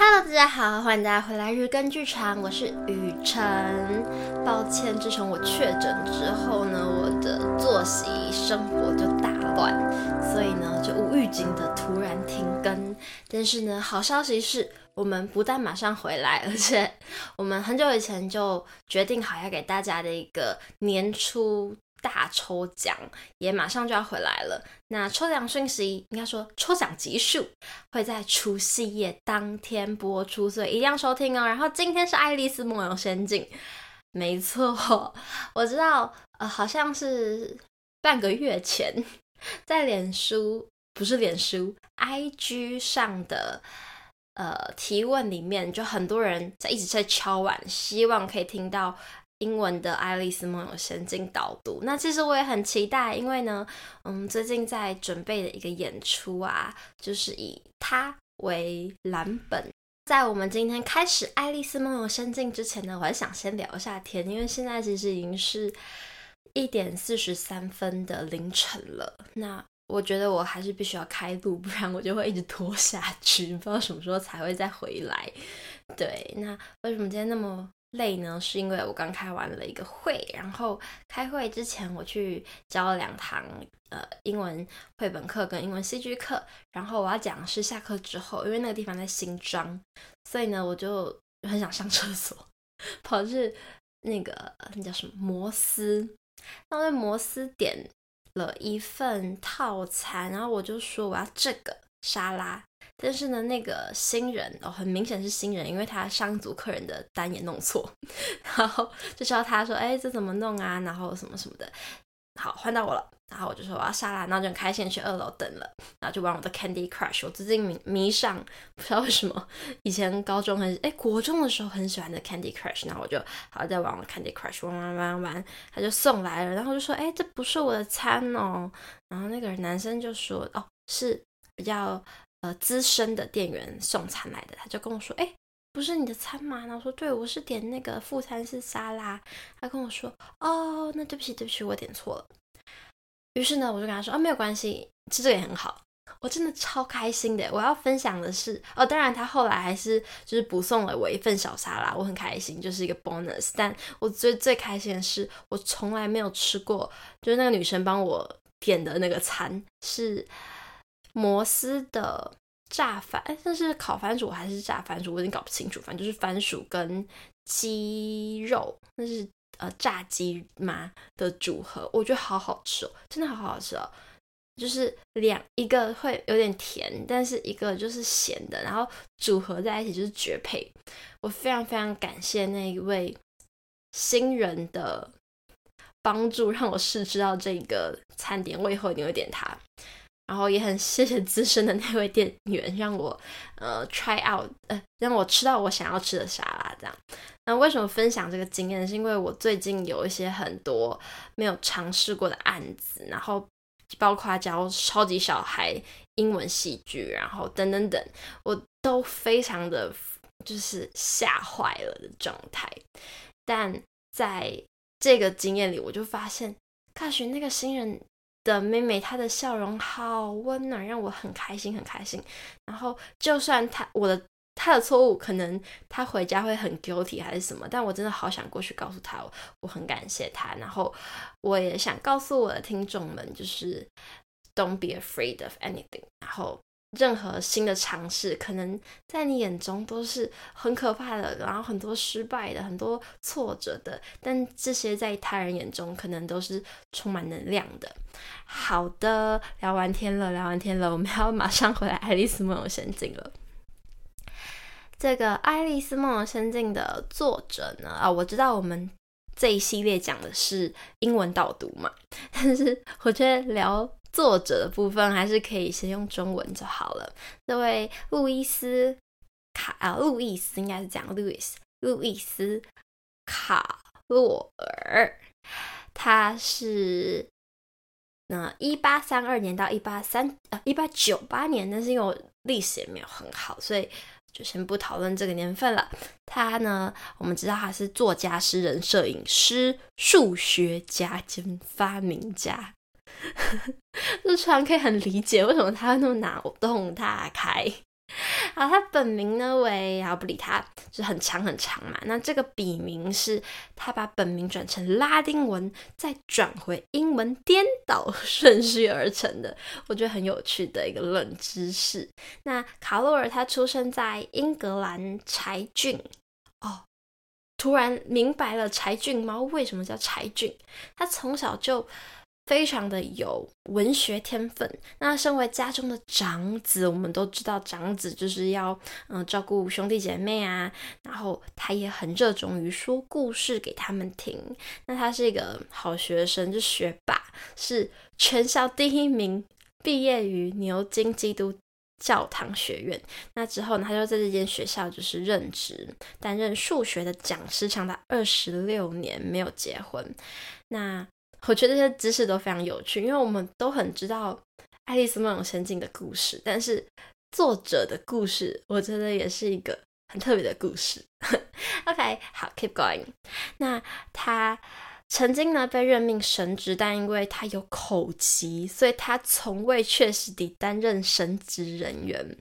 Hello，大家好，欢迎大家回来日更剧场，我是雨辰。抱歉，自从我确诊之后呢，我的作息生活就大乱，所以呢就无预警的突然停更。但是呢，好消息是我们不但马上回来，而且我们很久以前就决定好要给大家的一个年初。大抽奖也马上就要回来了。那抽奖讯息，应该说抽奖集数会在除夕夜当天播出，所以一定要收听哦。然后今天是《爱丽丝梦游仙境》，没错，我知道，呃，好像是半个月前，在脸书不是脸书，IG 上的呃提问里面，就很多人在一直在敲碗，希望可以听到。英文的《爱丽丝梦游仙境》导读，那其实我也很期待，因为呢，嗯，最近在准备的一个演出啊，就是以它为蓝本。在我们今天开始《爱丽丝梦游仙境》之前呢，我还想先聊一下天，因为现在其实已经是一点四十三分的凌晨了。那我觉得我还是必须要开录，不然我就会一直拖下去，不知道什么时候才会再回来。对，那为什么今天那么？累呢，是因为我刚开完了一个会，然后开会之前我去教了两堂呃英文绘本课跟英文戏剧课，然后我要讲的是下课之后，因为那个地方在新庄，所以呢我就很想上厕所，跑去那个那叫什么摩斯，那我在摩斯点了一份套餐，然后我就说我要这个沙拉。但是呢，那个新人哦，很明显是新人，因为他上组客人的单也弄错，然后就叫他说：“哎，这怎么弄啊？”然后什么什么的。好，换到我了，然后我就说我要沙拉，然后就开心去二楼等了，然后就玩我的 Candy Crush。我最近迷迷上，不知道为什么，以前高中很哎国中的时候很喜欢的 Candy Crush，然后我就好在玩我 Candy Crush，玩玩玩玩，他就送来了，然后就说：“哎，这不是我的餐哦。”然后那个男生就说：“哦，是比较。”呃，资深的店员送餐来的，他就跟我说：“哎，不是你的餐吗？”然后我说：“对，我是点那个副餐是沙拉。”他跟我说：“哦，那对不起，对不起，我点错了。”于是呢，我就跟他说：“啊，没有关系，吃这个也很好。”我真的超开心的。我要分享的是，哦，当然他后来还是就是补送了我一份小沙拉，我很开心，就是一个 bonus。但我最最开心的是，我从来没有吃过，就是那个女生帮我点的那个餐是。摩斯的炸番，哎，这是烤番薯还是炸番薯？我有点搞不清楚。反正就是番薯跟鸡肉，那是呃炸鸡嘛的组合，我觉得好好吃哦，真的好好吃哦。就是两一个会有点甜，但是一个就是咸的，然后组合在一起就是绝配。我非常非常感谢那一位新人的帮助，让我试吃到这个餐点，我以后一定会点它。然后也很谢谢资深的那位店员，让我呃 try out，呃让我吃到我想要吃的沙拉这样。那为什么分享这个经验？是因为我最近有一些很多没有尝试过的案子，然后包括教超级小孩英文戏剧，然后等等等，我都非常的就是吓坏了的状态。但在这个经验里，我就发现，看学那个新人。的妹妹，她的笑容好温暖，让我很开心，很开心。然后，就算她我的她的错误，可能她回家会很 guilty 还是什么，但我真的好想过去告诉她，我很感谢她。然后，我也想告诉我的听众们，就是 Don't be afraid of anything。然后。任何新的尝试，可能在你眼中都是很可怕的，然后很多失败的，很多挫折的，但这些在他人眼中可能都是充满能量的。好的，聊完天了，聊完天了，我们 要马上回来《爱丽丝梦游仙境》了。这个《爱丽丝梦游仙境》的作者呢？啊，我知道我们这一系列讲的是英文导读嘛，但是我觉得聊。作者的部分还是可以先用中文就好了。这位路易斯卡啊，路易斯应该是讲路易斯，路易斯卡洛尔，他是那一八三二年到一八三呃一八九八年，但是因为我历史也没有很好，所以就先不讨论这个年份了。他呢，我们知道他是作家、诗人、摄影师、数学家兼发明家。就突然可以很理解为什么他会那么脑洞大开。啊，他本名呢为，啊不理他，就是很长很长嘛。那这个笔名是他把本名转成拉丁文，再转回英文，颠倒顺序而成的。我觉得很有趣的一个冷知识。那卡洛尔他出生在英格兰柴郡哦，突然明白了柴郡猫为什么叫柴郡。他从小就。非常的有文学天分。那身为家中的长子，我们都知道长子就是要嗯、照顾兄弟姐妹啊。然后他也很热衷于说故事给他们听。那他是一个好学生，就学霸，是全校第一名，毕业于牛津基督教堂学院。那之后呢，他就在这间学校就是任职，担任数学的讲师，长达二十六年，没有结婚。那我觉得这些知识都非常有趣，因为我们都很知道《爱丽丝梦游仙境》的故事，但是作者的故事，我觉得也是一个很特别的故事。OK，好，keep going。那他曾经呢被任命神职，但因为他有口疾，所以他从未确实地担任神职人员。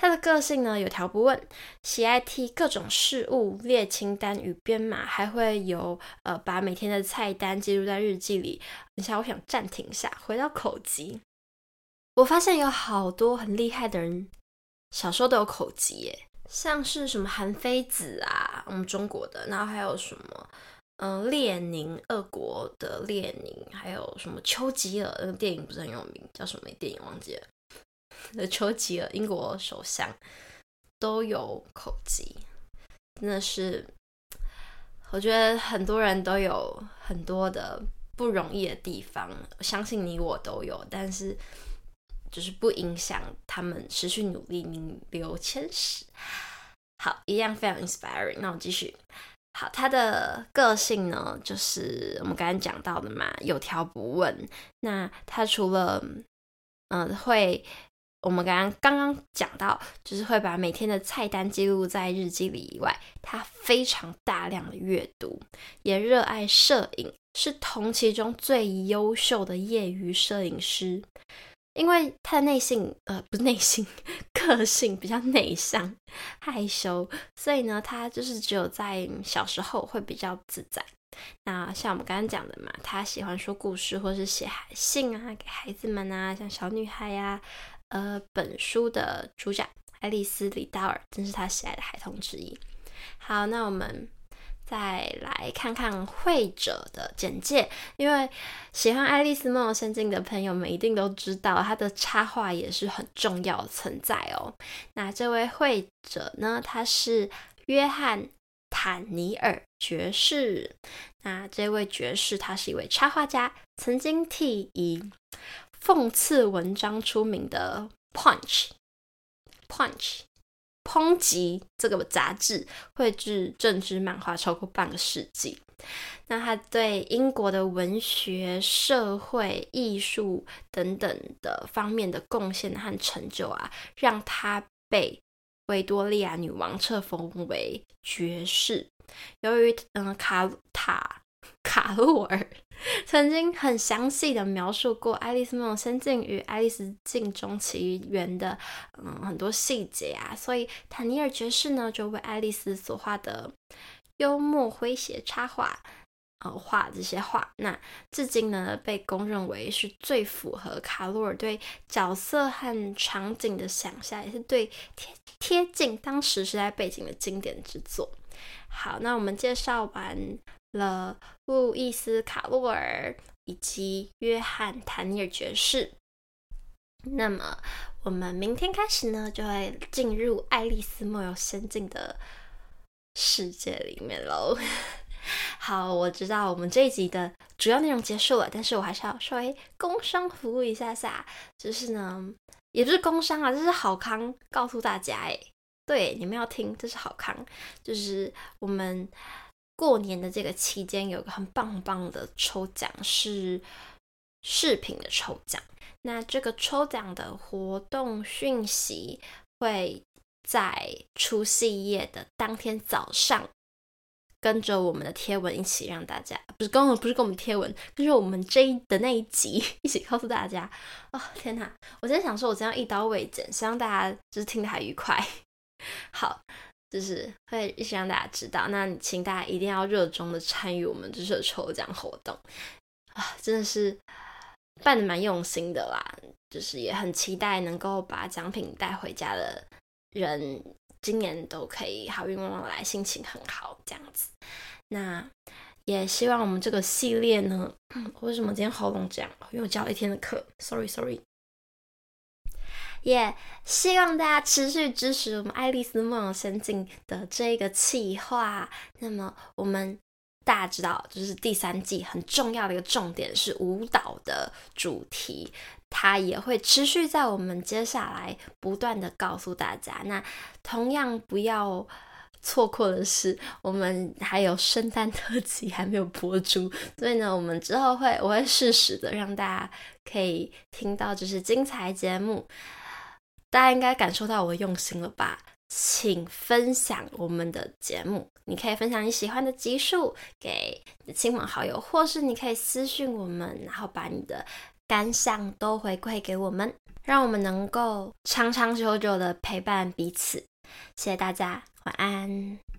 他的个性呢，有条不紊，喜爱替各种事物列清单与编码，还会有呃把每天的菜单记录在日记里。等下，我想暂停一下，回到口疾。我发现有好多很厉害的人，小时候都有口疾耶，像是什么韩非子啊，我们中国的，然后还有什么嗯、列宁，俄国的列宁，还有什么丘吉尔，那个电影不是很有名，叫什么电影忘记了。的丘吉尔，英国首相都有口疾，真的是，我觉得很多人都有很多的不容易的地方，相信你我都有，但是就是不影响他们持续努力，名留千史。好，一样非常 inspiring。那我继续。好，他的个性呢，就是我们刚才讲到的嘛，有条不紊。那他除了嗯、呃、会。我们刚刚刚刚讲到，就是会把每天的菜单记录在日记里以外，他非常大量的阅读，也热爱摄影，是同期中最优秀的业余摄影师。因为他的内性，呃，不是内性，个性比较内向、害羞，所以呢，他就是只有在小时候会比较自在。那像我们刚刚讲的嘛，他喜欢说故事，或是写信啊给孩子们啊，像小女孩呀、啊。呃，本书的主角爱丽丝·李道尔正是他喜爱的孩童之一。好，那我们再来看看绘者的简介。因为喜欢《爱丽丝梦游仙境》的朋友们一定都知道，他的插画也是很重要存在哦。那这位绘者呢，他是约翰·坦尼尔爵士。那这位爵士，他是一位插画家，曾经替以讽刺文章出名的《Punch》，Punch，抨击这个杂志绘制政治漫画超过半个世纪。那他对英国的文学、社会、艺术等等的方面的贡献和成就啊，让他被维多利亚女王册封为爵士。由于嗯卡塔卡洛尔。曾经很详细的描述过《爱丽丝梦游仙境》与《爱丽丝镜中奇缘》的嗯很多细节啊，所以坦尼尔爵士呢就为爱丽丝所画的幽默诙谐插画，呃画这些画，那至今呢被公认为是最符合卡洛尔对角色和场景的想象，也是最贴贴近当时时代背景的经典之作。好，那我们介绍完。了路易斯·卡洛尔以及约翰·坦尼尔爵士。那么，我们明天开始呢，就会进入《爱丽丝梦游仙境》的世界里面喽。好，我知道我们这一集的主要内容结束了，但是我还是要稍微工商服务一下下，就是呢，也不是工商啊，这是好康，告诉大家哎，对，你们要听，这是好康，就是我们。过年的这个期间，有个很棒棒的抽奖，是饰品的抽奖。那这个抽奖的活动讯息会在除夕夜的当天早上跟着我们的贴文一起让大家，不是跟我不是跟我们贴文，跟着我们这一的那一集一起告诉大家。哦天哪，我在想说，我这样一刀未剪，希望大家就是听得还愉快。好，就是会一起让大家知道。那请大家一定要热衷的参与我们这次的抽奖活动啊，真的是办的蛮用心的啦。就是也很期待能够把奖品带回家的人，今年都可以好运旺旺来，心情很好这样子。那也希望我们这个系列呢，为什么今天喉咙这样？因为我教了一天的课，sorry sorry。也、希望大家持续支持我们《爱丽丝梦游仙境》的这个企划。那么我们大家知道，就是第三季很重要的一个重点是舞蹈的主题，它也会持续在我们接下来不断的告诉大家。那同样不要错过的是，我们还有圣诞特辑还没有播出，所以呢，我们之后会我会适时的让大家可以听到就是精彩节目。大家应该感受到我的用心了吧？请分享我们的节目，你可以分享你喜欢的集数给你的亲朋好友，或是你可以私信我们，然后把你的感想都回馈给我们，让我们能够长长久久的陪伴彼此。谢谢大家，晚安。